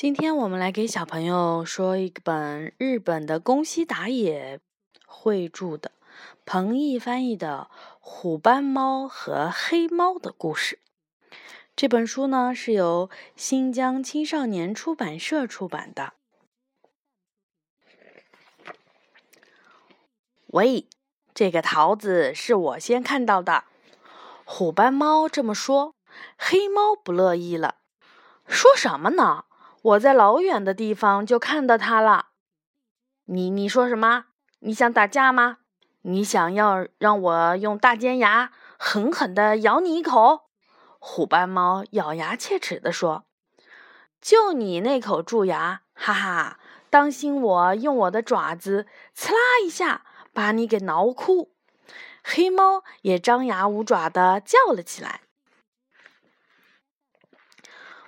今天我们来给小朋友说一本日本的宫西达也绘著的、彭毅翻译的《虎斑猫和黑猫的故事》。这本书呢是由新疆青少年出版社出版的。喂，这个桃子是我先看到的。虎斑猫这么说，黑猫不乐意了，说什么呢？我在老远的地方就看到它了。你你说什么？你想打架吗？你想要让我用大尖牙狠狠地咬你一口？虎斑猫咬牙切齿地说：“就你那口蛀牙，哈哈！当心我用我的爪子，刺啦一下把你给挠哭。”黑猫也张牙舞爪地叫了起来。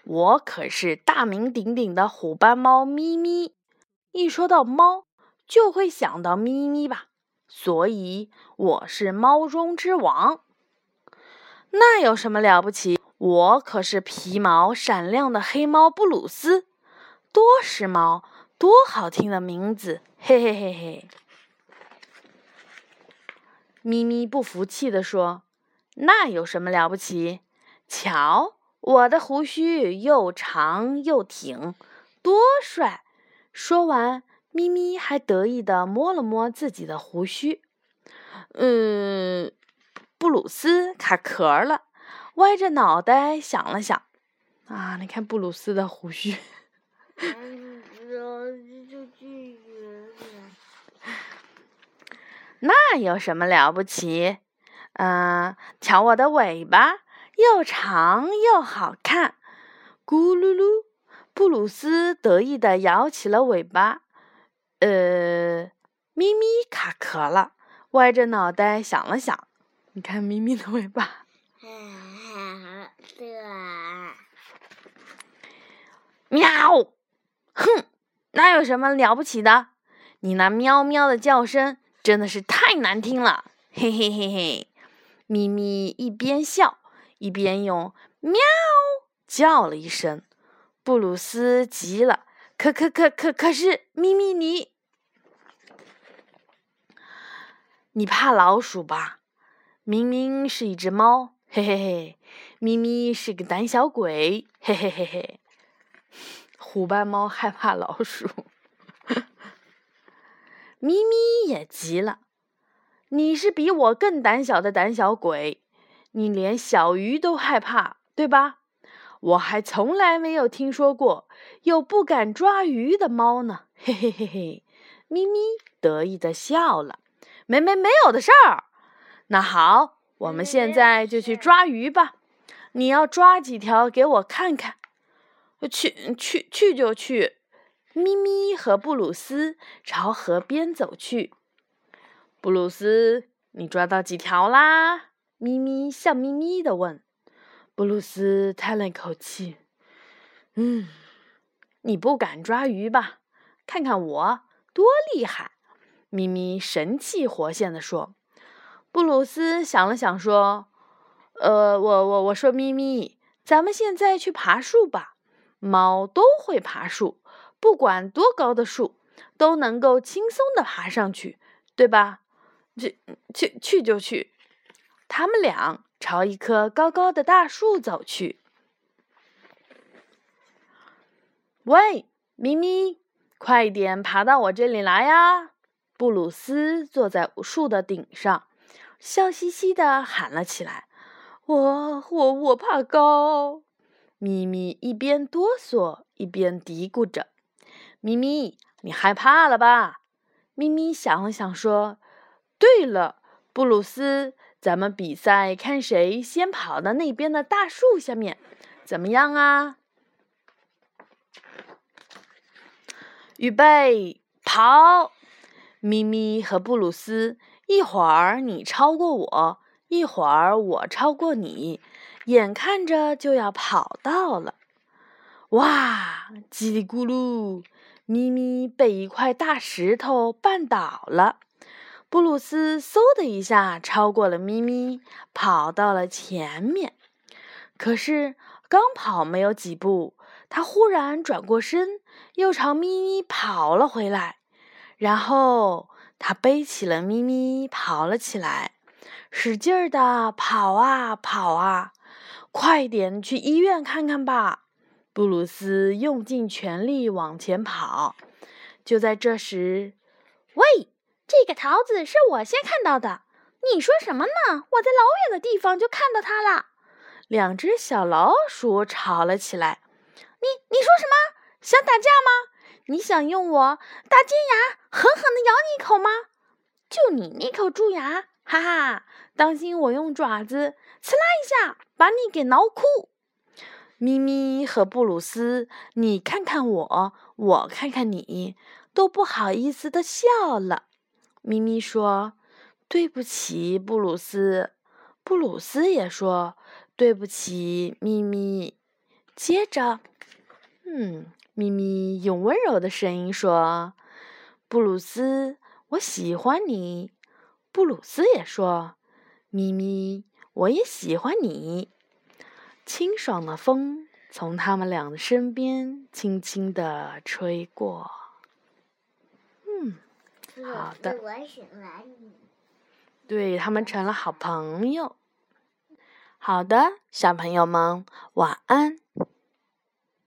我可是大名鼎鼎的虎斑猫咪咪，一说到猫，就会想到咪咪吧，所以我是猫中之王。那有什么了不起？我可是皮毛闪亮的黑猫布鲁斯，多时髦，多好听的名字！嘿嘿嘿嘿。咪咪不服气地说：“那有什么了不起？瞧。”我的胡须又长又挺，多帅！说完，咪咪还得意地摸了摸自己的胡须。嗯，布鲁斯卡壳了，歪着脑袋想了想。啊，你看布鲁斯的胡须。那有什么了不起？嗯，瞧我的尾巴。又长又好看，咕噜噜！布鲁斯得意地摇起了尾巴。呃，咪咪卡壳了，歪着脑袋想了想。你看咪咪的尾巴。喵！哼，那有什么了不起的？你那喵喵的叫声真的是太难听了。嘿嘿嘿嘿，咪咪一边笑。一边用喵叫了一声，布鲁斯急了，可可可可可是咪咪你，你怕老鼠吧？明明是一只猫，嘿嘿嘿，咪咪是个胆小鬼，嘿嘿嘿嘿。虎斑猫害怕老鼠，咪咪也急了，你是比我更胆小的胆小鬼。你连小鱼都害怕，对吧？我还从来没有听说过有不敢抓鱼的猫呢。嘿嘿嘿嘿，咪咪得意的笑了。没没没有的事儿。那好，我们现在就去抓鱼吧。你要抓几条给我看看？去去去就去。咪咪和布鲁斯朝河边走去。布鲁斯，你抓到几条啦？咪咪笑眯眯的问：“布鲁斯叹了一口气，嗯，你不敢抓鱼吧？看看我多厉害！”咪咪神气活现的说。布鲁斯想了想说：“呃，我我我说咪咪，咱们现在去爬树吧。猫都会爬树，不管多高的树，都能够轻松的爬上去，对吧？去去去就去。”他们俩朝一棵高高的大树走去。喂，咪咪，快点爬到我这里来呀！布鲁斯坐在树的顶上，笑嘻嘻的喊了起来：“我我我怕高！”咪咪一边哆嗦一边嘀咕着：“咪咪，你害怕了吧？”咪咪想了想说：“对了，布鲁斯。”咱们比赛，看谁先跑到那边的大树下面，怎么样啊？预备，跑！咪咪和布鲁斯，一会儿你超过我，一会儿我超过你，眼看着就要跑到了。哇！叽里咕噜，咪咪被一块大石头绊倒了。布鲁斯嗖的一下超过了咪咪，跑到了前面。可是刚跑没有几步，他忽然转过身，又朝咪咪跑了回来。然后他背起了咪咪，跑了起来，使劲儿的跑啊跑啊！快点去医院看看吧！布鲁斯用尽全力往前跑。就在这时，喂，这个桃子是我先看到的。你说什么呢？我在老远的地方就看到它了。两只小老鼠吵了起来。你你说什么？想打架吗？你想用我大尖牙狠狠地咬你一口吗？就你那口蛀牙，哈哈！当心我用爪子刺啦一下把你给挠哭。咪咪和布鲁斯，你看看我，我看看你，都不好意思的笑了。咪咪说。对不起，布鲁斯。布鲁斯也说：“对不起，咪咪。”接着，嗯，咪咪用温柔的声音说：“布鲁斯，我喜欢你。”布鲁斯也说：“咪咪，我也喜欢你。”清爽的风从他们俩的身边轻轻地吹过。嗯，好的。我喜欢你对他们成了好朋友。好的，小朋友们，晚安。